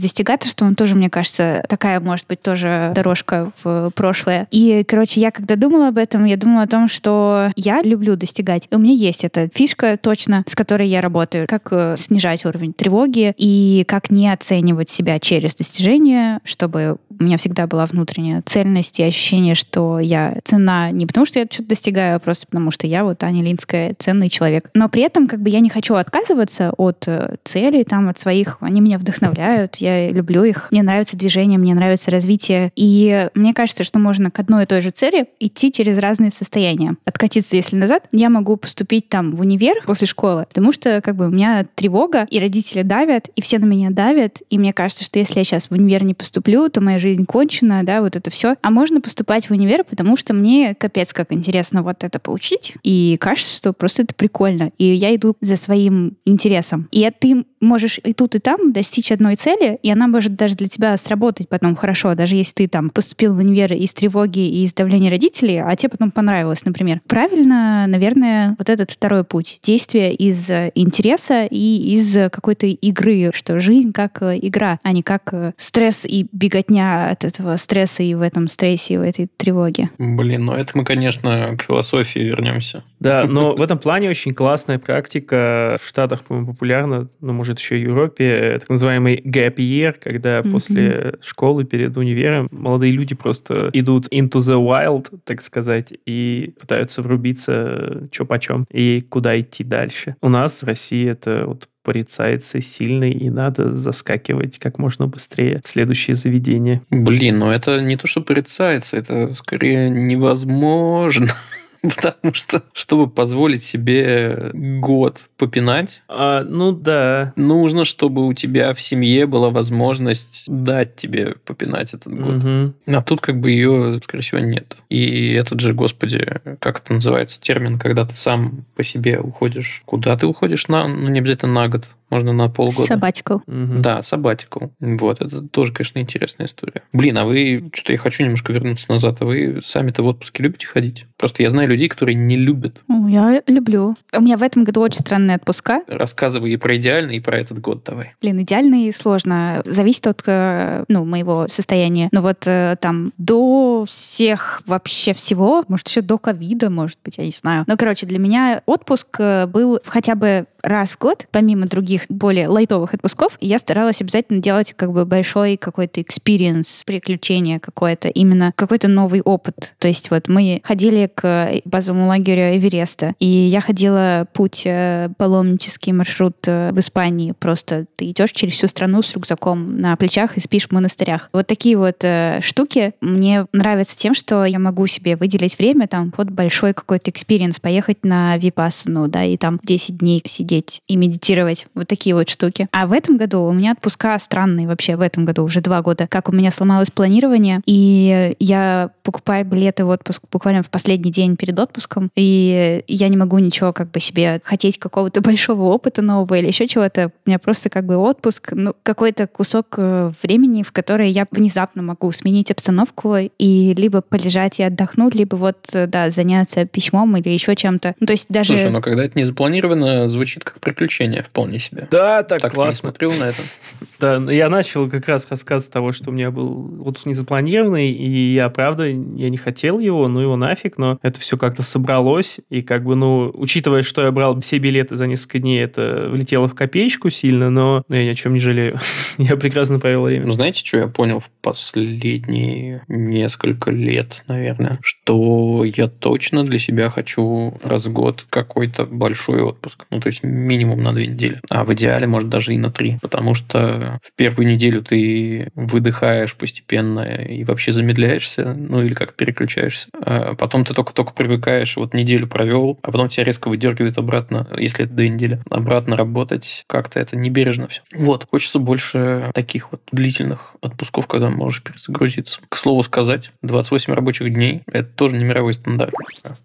достигаторством тоже, мне кажется, такая может быть тоже дорожка в прошлое. И, короче, я когда думала об этом, я думала о том, что я люблю достигать. И у меня есть эта фишка точно, с которой я работаю. Как э, снижать уровень тревоги и как не оценивать себя через достижения, чтобы у меня всегда была внутренняя цельность и ощущение, что я цена не потому, что я что-то достигаю, а просто потому, что я вот Аня Линская ценный человек. Но при этом как бы я не хочу отказываться от э, целей, там, от своих. Они меня вдохновляют, я люблю их. Мне нравится движение, мне нравится развитие. И мне кажется, что можно к одной и той же цели идти через разные состояния. Откатиться, если назад, я могу поступить там в универ после школы, потому что как бы у меня тревога, и родители давят, и все на меня давят, и мне кажется, что если я сейчас в универ не поступлю, то моя жизнь кончена, да, вот это все. А можно поступать в универ, потому что мне капец как интересно вот это поучить, и кажется, что просто это прикольно. И я иду за своим интересом. И ты можешь и тут, и там достичь одной цели, и она может даже для тебя сработать потом хорошо, даже если ты там поступил в универ из тревоги и из давления родителей, а тебе потом понравилось, например. Правильно, наверное, вот этот второй путь. Действие из интереса и из какой-то игры, что жизнь как игра, а не как стресс и беготня от этого стресса и в этом стрессе, и в этой тревоге. Блин, ну это мы, конечно, к философии вернемся. Да, но в этом плане очень классная практика. В Штатах, по-моему, популярна, ну, может, еще и в Европе, так называемый gap year, когда mm-hmm. после школы, перед универом, молодые люди просто идут into the wild, так сказать, и пытаются врубиться что почем и куда идти дальше. У нас в России это вот порицается сильный, и надо заскакивать как можно быстрее в следующее заведение. Блин, ну это не то, что порицается, это скорее невозможно. Потому что, чтобы позволить себе год попинать, а, ну да, нужно, чтобы у тебя в семье была возможность дать тебе попинать этот год. Угу. А тут как бы ее, скорее всего, нет. И этот же, господи, как это называется, термин, когда ты сам по себе уходишь. Куда ты уходишь? На, ну, не обязательно на год можно на полгода. Сабатикл. Угу. Да, сабатикл. Вот, это тоже, конечно, интересная история. Блин, а вы, что-то я хочу немножко вернуться назад, а вы сами-то в отпуске любите ходить? Просто я знаю людей, которые не любят. Ну, я люблю. У меня в этом году очень странные отпуска. Рассказывай и про идеальный, и про этот год давай. Блин, идеальный сложно. Зависит от э, ну, моего состояния. Но вот э, там до всех вообще всего, может, еще до ковида, может быть, я не знаю. Ну, короче, для меня отпуск э, был хотя бы раз в год, помимо других более лайтовых отпусков, я старалась обязательно делать как бы большой какой-то experience, приключение какое-то, именно какой-то новый опыт. То есть вот мы ходили к базовому лагерю Эвереста, и я ходила путь э, паломнический маршрут э, в Испании. Просто ты идешь через всю страну с рюкзаком на плечах и спишь в монастырях. Вот такие вот э, штуки мне нравятся тем, что я могу себе выделить время там под большой какой-то experience, поехать на Випассану, да, и там 10 дней сидеть и медитировать. Вот такие вот штуки. А в этом году у меня отпуска странные вообще. В этом году уже два года, как у меня сломалось планирование, и я покупаю билеты в отпуск буквально в последний день перед отпуском, и я не могу ничего как бы себе хотеть какого-то большого опыта нового или еще чего-то. У меня просто как бы отпуск, ну, какой-то кусок э, времени, в который я внезапно могу сменить обстановку и либо полежать и отдохнуть, либо вот, э, да, заняться письмом или еще чем-то. Ну, то есть даже... Слушай, но когда это не запланировано, звучит как приключение вполне себе. Да, так, Так классно. смотрел на это. Да, я начал как раз рассказ того, что у меня был отпуск незапланированный, и я, правда, я не хотел его, ну его нафиг, но это все как-то собралось, и как бы, ну, учитывая, что я брал все билеты за несколько дней, это влетело в копеечку сильно, но я ни о чем не жалею. я прекрасно провел Ну, время. знаете, что я понял в последние несколько лет, наверное? Что я точно для себя хочу раз в год какой-то большой отпуск. Ну, то есть минимум на две недели. А в идеале, может, даже и на три. Потому что в первую неделю ты выдыхаешь постепенно и вообще замедляешься, ну, или как переключаешься. А потом ты только-только привыкаешь, вот неделю провел, а потом тебя резко выдергивает обратно, если это две недели, обратно работать. Как-то это небережно все. Вот, хочется больше таких вот длительных отпусков, когда можешь перезагрузиться. К слову сказать, 28 рабочих дней – это тоже не мировой стандарт,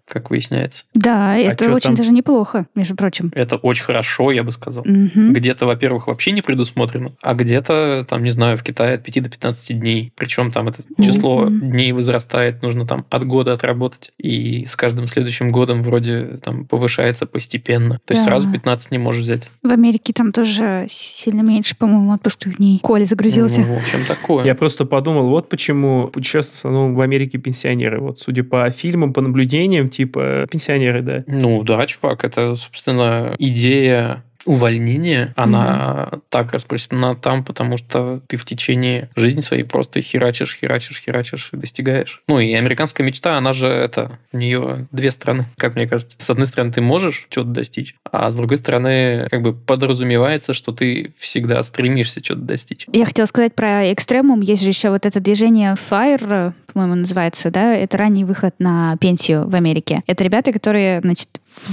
как выясняется. Да, это чё очень там? даже неплохо, между прочим. Это очень хорошо, я бы сказал. Мгм. Где-то, во-первых, вообще не предусмотрено, а где-то, там, не знаю, в Китае от 5 до 15 дней. Причем там это число Мгм. дней возрастает, нужно там от года отработать. И с каждым следующим годом вроде там повышается постепенно. То есть Да. сразу 15 не можешь взять. В Америке там тоже сильно меньше, по-моему, отпускных дней. Коля загрузился. Ну, в общем, такое. Я просто подумал, вот почему путешествуют в основном в Америке пенсионеры. Вот, судя по фильмам, по наблюдениям, типа пенсионеры, да. Ну да, чувак, это, собственно, идея увольнения, она так распространена там, потому что ты в течение жизни своей просто херачишь, херачишь, херачишь и достигаешь. Ну и американская мечта, она же это, у нее две стороны, как мне кажется. С одной стороны, ты можешь чего-то достичь, а с другой стороны, как бы подразумевается, что ты всегда стремишься что-то достичь. Я хотела сказать про экстремум. Есть же еще вот это движение FIRE, по-моему, называется, да? Это ранний выход на пенсию в Америке. Это ребята, которые, значит,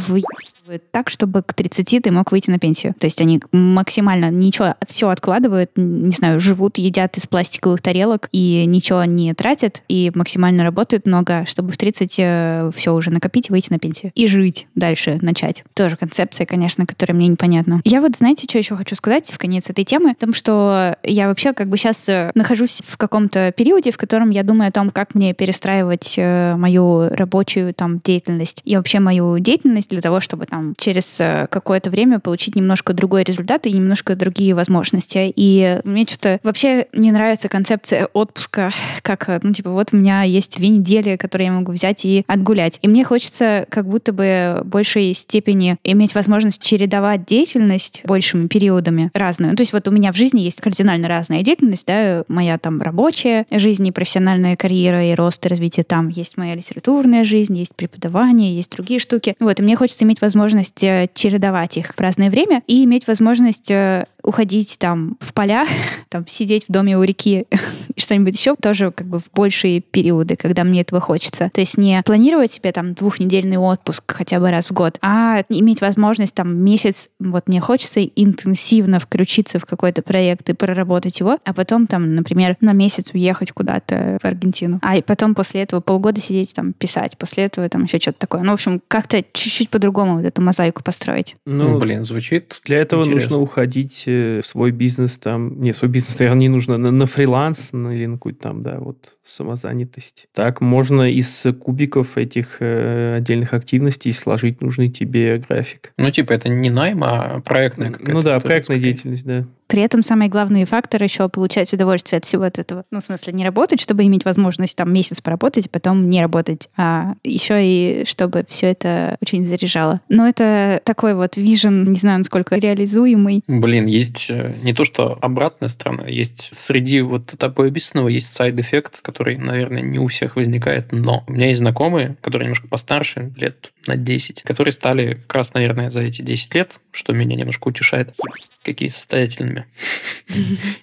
выебывают так, чтобы к 30 ты мог выйти на пенсию. То есть они максимально ничего, все откладывают, не знаю, живут, едят из пластиковых тарелок и ничего не тратят, и максимально работают много, чтобы в 30 все уже накопить и выйти на пенсию. И жить дальше, начать. Тоже концепция, конечно, которая мне непонятна. Я вот, знаете, что еще хочу сказать в конец этой темы? В том, что я вообще как бы сейчас нахожусь в каком-то периоде, в котором я думаю о том, как мне перестраивать э, мою рабочую там деятельность и вообще мою деятельность для того, чтобы там через э, какое-то время получить немножко другой результат и немножко другие возможности. И мне что-то вообще не нравится концепция отпуска, как, э, ну, типа, вот у меня есть две недели, которые я могу взять и отгулять. И мне хочется как будто бы большей степени иметь возможность чередовать деятельность большими периодами разную. Ну, То есть вот у меня в жизни есть кардинально разная деятельность, да, моя там рабочая жизнь и профессиональная карьера и рост и развитие там, есть моя литературная жизнь, есть преподавание, есть другие штуки. Вот, мне хочется иметь возможность э, чередовать их в разное время и иметь возможность э, уходить там в поля, там сидеть в доме у реки и что-нибудь еще тоже как бы в большие периоды, когда мне этого хочется. То есть не планировать себе там двухнедельный отпуск хотя бы раз в год, а иметь возможность там месяц, вот мне хочется интенсивно включиться в какой-то проект и проработать его, а потом там, например, на месяц уехать куда-то в Аргентину. А потом после этого полгода сидеть там писать, после этого там еще что-то такое. Ну, в общем, как-то чуть-чуть по-другому вот эту мозаику построить. Ну, блин, звучит Для этого Интересно. нужно уходить э, в свой бизнес там. Не, свой бизнес, наверное, не нужно. На, на фриланс на, или на какую-то там, да, вот самозанятость. Так можно из кубиков этих э, отдельных активностей сложить нужный тебе график. Ну, типа, это не найм, а проектная какая-то Ну да, проектная деятельность, да. При этом самый главный фактор еще получать удовольствие от всего от этого. Ну, в смысле, не работать, чтобы иметь возможность там месяц поработать, а потом не работать, а еще и чтобы все это очень заряжало. Но это такой вот вижен, не знаю, насколько реализуемый. Блин, есть э, не то, что обратная сторона, есть среди вот такого описанного есть side effect, который, наверное, не у всех возникает, но у меня есть знакомые, которые немножко постарше, лет на 10, которые стали как раз, наверное, за эти 10 лет, что меня немножко утешает, такие состоятельными.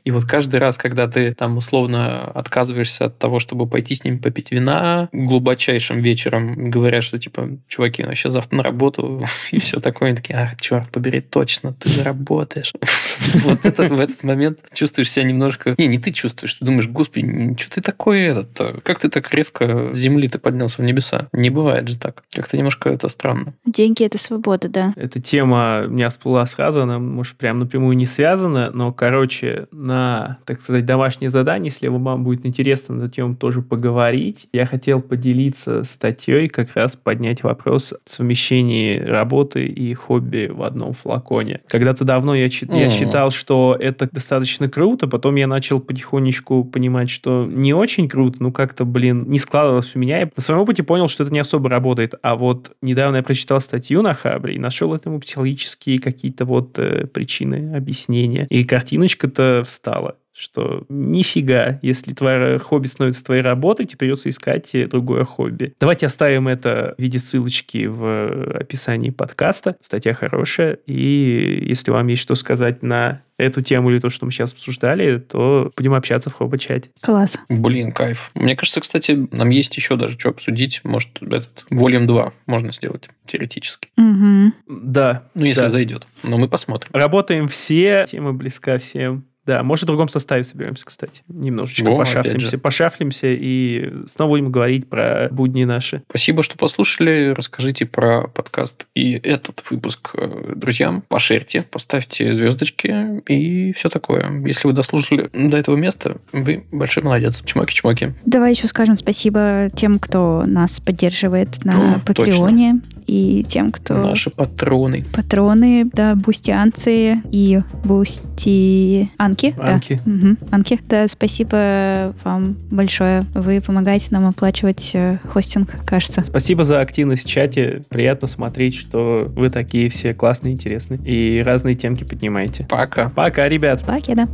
И вот каждый раз, когда ты там условно отказываешься от того, чтобы пойти с ними попить вина глубочайшим вечером, говорят, что типа, чуваки, ну сейчас завтра на работу и все такое, они такие, ах, черт побери, точно, ты работаешь. Вот это, в этот момент чувствуешь себя немножко... Не, не ты чувствуешь, ты думаешь, господи, что ты такой этот Как ты так резко с земли ты поднялся в небеса? Не бывает же так. Как-то немножко это странно. Деньги — это свобода, да. Эта тема у меня всплыла сразу, она, может, прям напрямую не связана, но, короче, на, так сказать, домашнее задание, если вам будет интересно на эту тему тоже поговорить, я хотел поделиться статьей, как раз поднять вопрос о совмещении работы и хобби в одном флаконе. Когда-то давно я, чит, я считал, что это достаточно круто, потом я начал потихонечку понимать, что не очень круто, ну как-то, блин, не складывалось у меня. Я на своем опыте понял, что это не особо работает. А вот недавно я прочитал статью на Хабре и нашел этому психологические какие-то вот э, причины, объяснения. И картиночка-то встала что нифига, если твое хобби становится твоей работой, тебе придется искать другое хобби. Давайте оставим это в виде ссылочки в описании подкаста. Статья хорошая. И если вам есть что сказать на эту тему или то, что мы сейчас обсуждали, то будем общаться в хобби-чате. Класс. Блин, кайф. Мне кажется, кстати, нам есть еще даже что обсудить. Может, этот Volume 2 можно сделать теоретически. Угу. Да. Ну, если да. зайдет. Но мы посмотрим. Работаем все, тема близка всем. Да, может, в другом составе соберемся, кстати. Немножечко Во, пошафлимся, пошафлимся и снова будем говорить про будни наши. Спасибо, что послушали. Расскажите про подкаст и этот выпуск э, друзьям. Пошерьте, поставьте звездочки и все такое. Если вы дослушали до этого места, вы большой молодец. Чмоки-чмоки. Давай еще скажем спасибо тем, кто нас поддерживает на О, Патреоне. И тем, кто... Наши патроны. Патроны, да, бустианцы и бусти... Анки. Анки. Да. Мгм. Анки. Да, спасибо вам большое. Вы помогаете нам оплачивать э, хостинг, кажется. Спасибо за активность в чате. Приятно смотреть, что вы такие все классные, интересные и разные темки поднимаете. Пока. Пока, ребят. Покеда.